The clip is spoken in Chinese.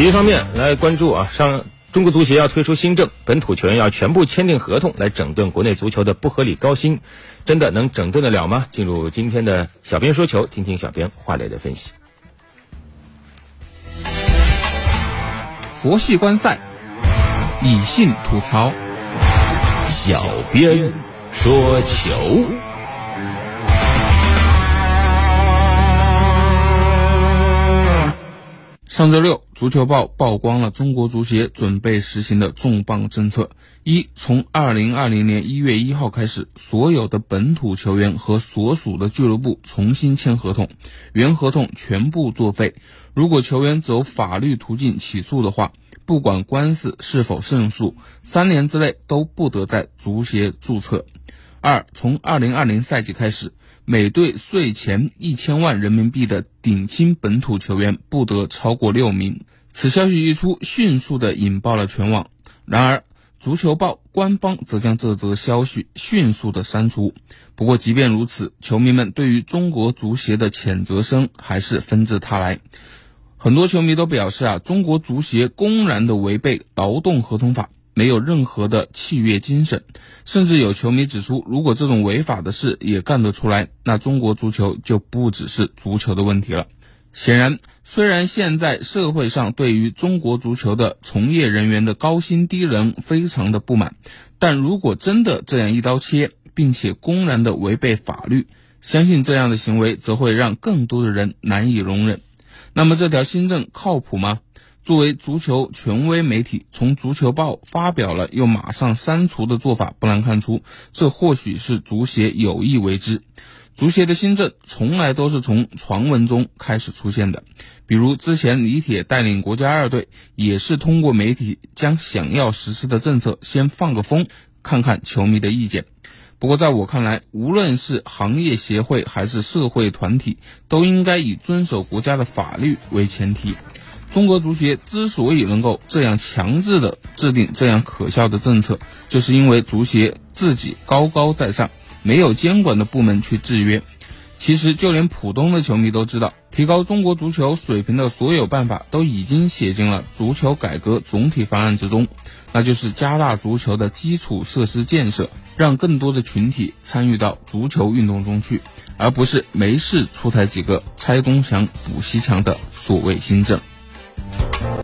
体育方面来关注啊，上中国足协要推出新政，本土球员要全部签订合同来整顿国内足球的不合理高薪，真的能整顿得了吗？进入今天的小编说球，听听小编华磊的分析。佛系观赛，理性吐槽，小编说球。上周六，足球报曝光了中国足协准备实行的重磅政策：一，从二零二零年一月一号开始，所有的本土球员和所属的俱乐部重新签合同，原合同全部作废。如果球员走法律途径起诉的话，不管官司是否胜诉，三年之内都不得在足协注册。二，从二零二零赛季开始。每队税前一千万人民币的顶薪本土球员不得超过六名。此消息一出，迅速的引爆了全网。然而，足球报官方则将这则消息迅速的删除。不过，即便如此，球迷们对于中国足协的谴责声还是纷至沓来。很多球迷都表示啊，中国足协公然的违背劳动合同法。没有任何的契约精神，甚至有球迷指出，如果这种违法的事也干得出来，那中国足球就不只是足球的问题了。显然，虽然现在社会上对于中国足球的从业人员的高薪低人非常的不满，但如果真的这样一刀切，并且公然的违背法律，相信这样的行为则会让更多的人难以容忍。那么，这条新政靠谱吗？作为足球权威媒体，从足球报发表了又马上删除的做法，不难看出，这或许是足协有意为之。足协的新政从来都是从传闻中开始出现的，比如之前李铁带领国家二队，也是通过媒体将想要实施的政策先放个风，看看球迷的意见。不过在我看来，无论是行业协会还是社会团体，都应该以遵守国家的法律为前提。中国足协之所以能够这样强制的制定这样可笑的政策，就是因为足协自己高高在上，没有监管的部门去制约。其实，就连普通的球迷都知道，提高中国足球水平的所有办法都已经写进了足球改革总体方案之中，那就是加大足球的基础设施建设，让更多的群体参与到足球运动中去，而不是没事出台几个拆东墙补西墙的所谓新政。